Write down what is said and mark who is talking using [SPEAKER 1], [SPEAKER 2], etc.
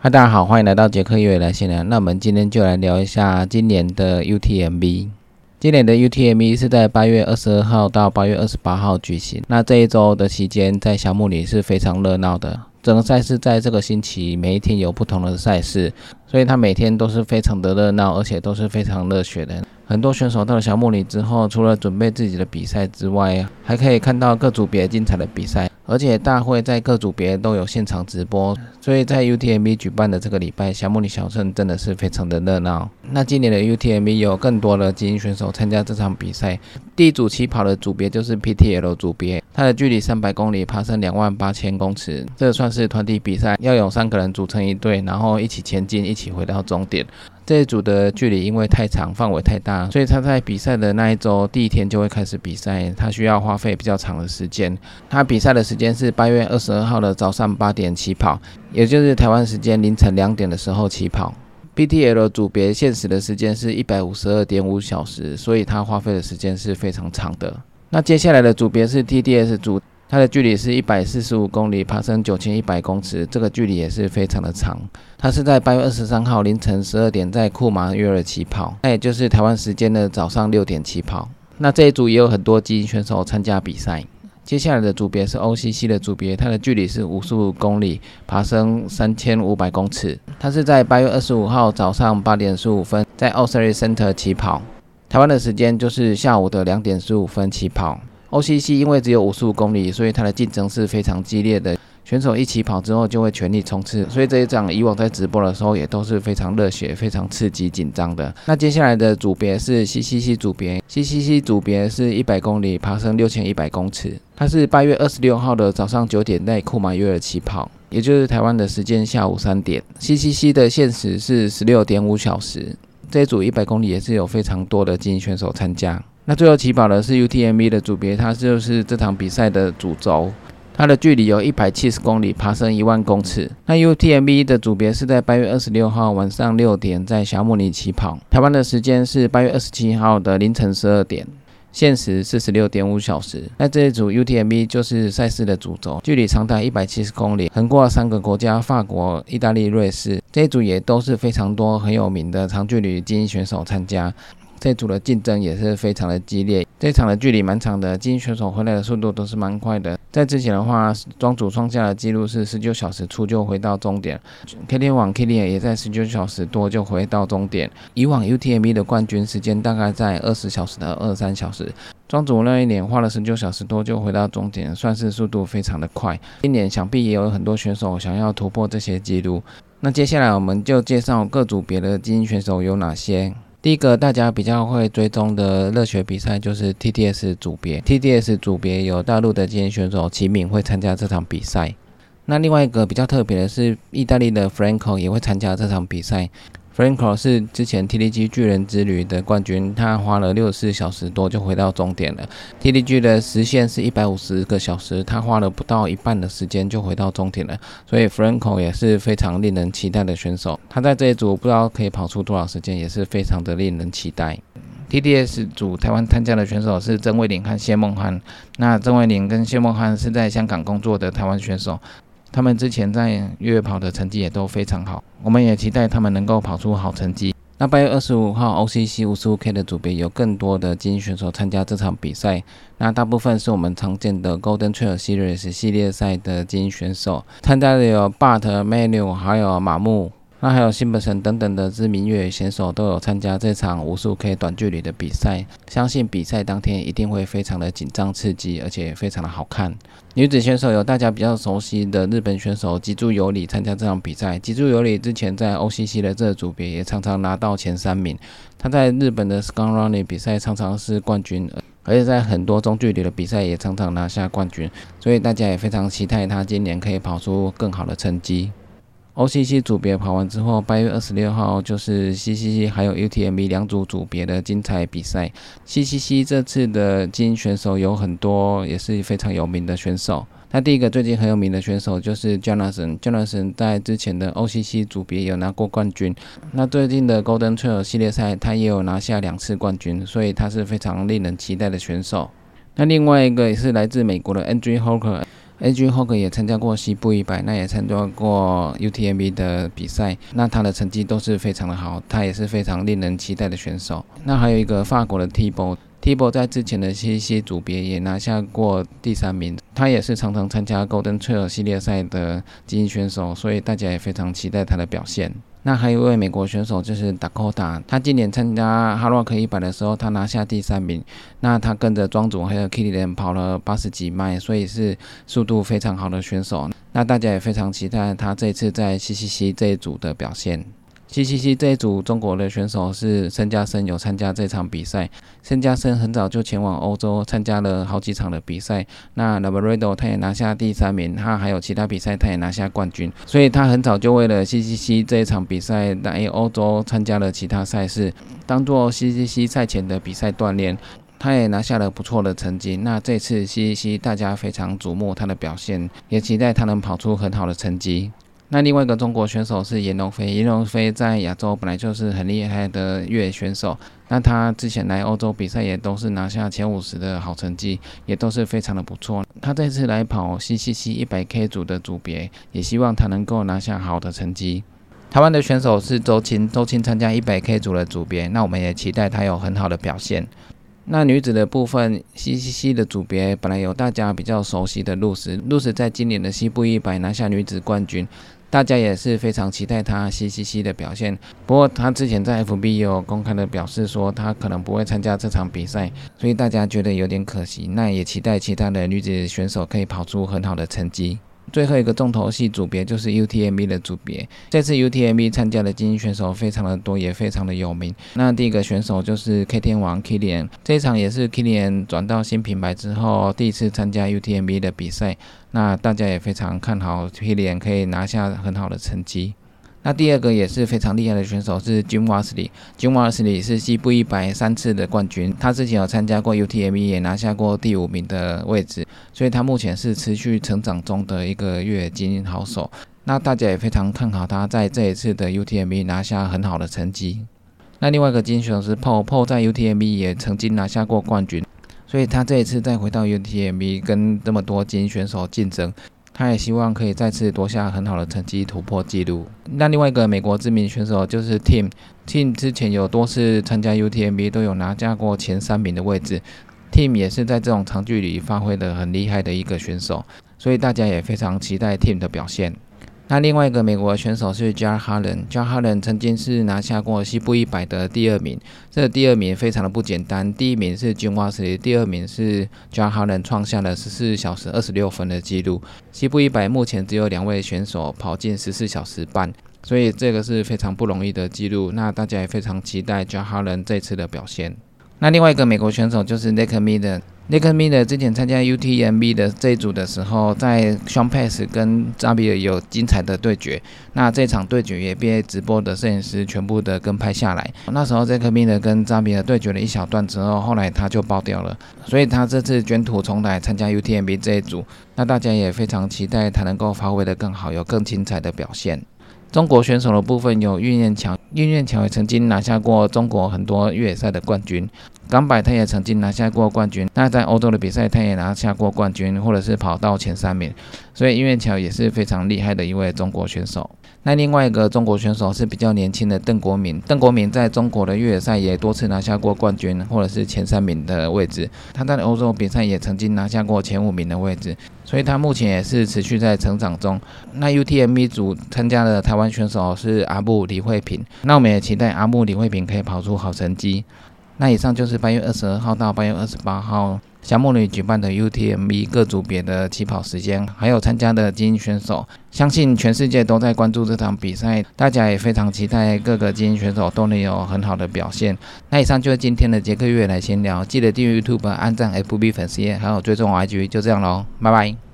[SPEAKER 1] 嗨，大家好，欢迎来到杰克越来闲聊。那我们今天就来聊一下今年的 UTMB。今年的 UTMB 是在八月二十二号到八月二十八号举行。那这一周的期间，在小木里是非常热闹的。整个赛事在这个星期每一天有不同的赛事，所以它每天都是非常的热闹，而且都是非常热血的。很多选手到了小木里之后，除了准备自己的比赛之外，还可以看到各组别精彩的比赛。而且大会在各组别都有现场直播，所以在 UTMB 举办的这个礼拜，小木里小镇真的是非常的热闹。那今年的 UTMB 有更多的精英选手参加这场比赛。第一组起跑的组别就是 PTL 组别，它的距离三百公里，爬升两万八千公尺，这算是团体比赛，要有三个人组成一队，然后一起前进，一起回到终点。这一组的距离因为太长，范围太大，所以他在比赛的那一周第一天就会开始比赛，他需要花费比较长的时间。他比赛的时间是八月二十二号的早上八点起跑，也就是台湾时间凌晨两点的时候起跑。BTL 组别限时的时间是一百五十二点五小时，所以他花费的时间是非常长的。那接下来的组别是 TDS 组。它的距离是一百四十五公里，爬升九千一百公尺，这个距离也是非常的长。它是在八月二十三号凌晨十二点在库马约尔起跑，那也就是台湾时间的早上六点起跑。那这一组也有很多精英选手参加比赛。接下来的组别是 OCC 的组别，它的距离是五十五公里，爬升三千五百公尺。它是在八月二十五号早上八点十五分在奥斯利 Center 起跑，台湾的时间就是下午的两点十五分起跑。OCC 因为只有五十五公里，所以它的竞争是非常激烈的。选手一起跑之后就会全力冲刺，所以这一场以往在直播的时候也都是非常热血、非常刺激、紧张的。那接下来的组别是 CCC 组别，CCC 组别是一百公里，爬升六千一百公尺。它是八月二十六号的早上九点在库马约尔起跑，也就是台湾的时间下午三点。CCC 的限时是十六点五小时。这一组一百公里也是有非常多的精英选手参加。那最后起跑的是 UTMB 的组别，它就是这场比赛的主轴。它的距离有一百七十公里，爬升一万公尺。那 UTMB 的组别是在八月二十六号晚上六点在小木里起跑，台湾的时间是八月二十七号的凌晨十二点，限时四十六点五小时。那这一组 UTMB 就是赛事的主轴，距离长达一百七十公里，横跨三个国家：法国、意大利、瑞士。这一组也都是非常多很有名的长距离精英选手参加。这组的竞争也是非常的激烈，这场的距离蛮长的，精英选手回来的速度都是蛮快的。在之前的话，庄主创下的记录是十九小时出就回到终点，K 天网 K 天也在十九小时多就回到终点。以往 UTMB 的冠军时间大概在二十小时到二三小时，庄主那一年花了十九小时多就回到终点，算是速度非常的快。今年想必也有很多选手想要突破这些记录。那接下来我们就介绍各组别的精英选手有哪些。第一个大家比较会追踪的热血比赛就是 TDS 组别，TDS 组别有大陆的精英选手齐敏会参加这场比赛。那另外一个比较特别的是，意大利的 Franco 也会参加这场比赛。Franco 是之前 TDG 巨人之旅的冠军，他花了六十四小时多就回到终点了。TDG 的时限是一百五十个小时，他花了不到一半的时间就回到终点了。所以 Franco 也是非常令人期待的选手。他在这一组不知道可以跑出多少时间，也是非常的令人期待。TDS 组台湾参加的选手是曾卫林和谢梦涵。那曾卫林跟谢梦涵是在香港工作的台湾选手。他们之前在越野跑的成绩也都非常好，我们也期待他们能够跑出好成绩。那八月二十五号 OCC 五十五 K 的组别有更多的精英选手参加这场比赛，那大部分是我们常见的 Golden Trail Series 系列赛的精英选手，参加的有 Bart、Manu 还有马木。那还有辛普森等等的知名越野选手都有参加这场无数 K 短距离的比赛，相信比赛当天一定会非常的紧张刺激，而且非常的好看。女子选手有大家比较熟悉的日本选手吉柱有里参加这场比赛，吉柱有里之前在 OCC 的这个组别也常常拿到前三名，他在日本的 Sky Running 比赛常常是冠军，而且在很多中距离的比赛也常常拿下冠军，所以大家也非常期待他今年可以跑出更好的成绩。OCC 组别跑完之后，八月二十六号就是 CCC 还有 UTMB 两组组别的精彩比赛。CCC 这次的精英选手有很多，也是非常有名的选手。那第一个最近很有名的选手就是 Jonathan，Jonathan 在之前的 OCC 组别有拿过冠军。那最近的 Golden Trail 系列赛，他也有拿下两次冠军，所以他是非常令人期待的选手。那另外一个也是来自美国的 Andrew Hawker。A.G. Hog 也参加过西部一百，那也参加过 UTMB 的比赛，那他的成绩都是非常的好，他也是非常令人期待的选手。那还有一个法国的 TBO，TBO 在之前的 C.C. 组别也拿下过第三名，他也是常常参加 Golden Trail 系列赛的精英选手，所以大家也非常期待他的表现。那还有一位美国选手就是 Dakota，他今年参加哈洛克一百的时候，他拿下第三名。那他跟着庄主还有 k i t t y 跑了八十几迈，所以是速度非常好的选手。那大家也非常期待他这次在 CCC 这一组的表现。C C C 这一组中国的选手是申嘉森，有参加这场比赛。申嘉森很早就前往欧洲参加了好几场的比赛。那 l a b r a d o 他也拿下第三名，他还有其他比赛他也拿下冠军。所以他很早就为了 C C C 这一场比赛来欧洲参加了其他赛事，当做 C C C 赛前的比赛锻炼。他也拿下了不错的成绩。那这次 C C C 大家非常瞩目他的表现，也期待他能跑出很好的成绩。那另外一个中国选手是严龙飞，严龙飞在亚洲本来就是很厉害的越野选手。那他之前来欧洲比赛也都是拿下前五十的好成绩，也都是非常的不错。他这次来跑 CCC 一百 K 组的组别，也希望他能够拿下好的成绩。台湾的选手是周青，周青参加一百 K 组的组别，那我们也期待他有很好的表现。那女子的部分，CCC 的组别本来有大家比较熟悉的露丝，露丝在今年的西部一百拿下女子冠军。大家也是非常期待她 CCC 的表现，不过她之前在 FB 有公开的表示说她可能不会参加这场比赛，所以大家觉得有点可惜。那也期待其他的女子选手可以跑出很好的成绩。最后一个重头戏组别就是 UTMB 的组别。这次 UTMB 参加的精英选手非常的多，也非常的有名。那第一个选手就是 K 天王 Kilian，这一场也是 Kilian 转到新品牌之后第一次参加 UTMB 的比赛。那大家也非常看好 Kilian 可以拿下很好的成绩。那第二个也是非常厉害的选手是 Jim Wasley，Jim Wassley 是西部一百三次的冠军，他之前有参加过 UTMB，也拿下过第五名的位置，所以他目前是持续成长中的一个越野精英好手。那大家也非常看好他在这一次的 UTMB 拿下很好的成绩。那另外一个精英选手是 Paul，Paul 在 UTMB 也曾经拿下过冠军，所以他这一次再回到 UTMB 跟这么多精英选手竞争。他也希望可以再次夺下很好的成绩，突破纪录。那另外一个美国知名选手就是 Tim，Tim 之前有多次参加 UTMB 都有拿下过前三名的位置，Tim 也是在这种长距离发挥的很厉害的一个选手，所以大家也非常期待 Tim 的表现。那另外一个美国选手是 Jar Harlan，Jar Harlan 曾经是拿下过西部一百的第二名，这第二名非常的不简单，第一名是 Jim Wassley，第二名是 Jar Harlan 创下了十四小时二十六分的纪录。西部一百目前只有两位选手跑进十四小时半，所以这个是非常不容易的纪录。那大家也非常期待 Jar Harlan 这次的表现。那另外一个美国选手就是 Nick Miller。Nick Miller 之前参加 UTMB 的这一组的时候，在 Sean Pass 跟扎比尔有精彩的对决。那这场对决也被直播的摄影师全部的跟拍下来。那时候 Nick Miller 跟扎比尔对决了一小段之后，后来他就爆掉了。所以他这次卷土重来参加 UTMB 这一组，那大家也非常期待他能够发挥的更好，有更精彩的表现。中国选手的部分有岳念桥，岳念强也曾经拿下过中国很多越野赛的冠军，港百他也曾经拿下过冠军，那在欧洲的比赛他也拿下过冠军，或者是跑到前三名，所以岳念桥也是非常厉害的一位中国选手。那另外一个中国选手是比较年轻的邓国敏，邓国敏在中国的越野赛也多次拿下过冠军，或者是前三名的位置。他在欧洲比赛也曾经拿下过前五名的位置，所以他目前也是持续在成长中。那 UTMB 组参加的台湾选手是阿布李慧萍，那我们也期待阿布李慧萍可以跑出好成绩。那以上就是八月二十二号到八月二十八号。小木女举办的 UTMB 各组别的起跑时间，还有参加的精英选手，相信全世界都在关注这场比赛，大家也非常期待各个精英选手都能有很好的表现。那以上就是今天的杰克月来闲聊，记得订阅 YouTube、按赞 FB 粉丝页，还有追踪 IG，就这样喽，拜拜。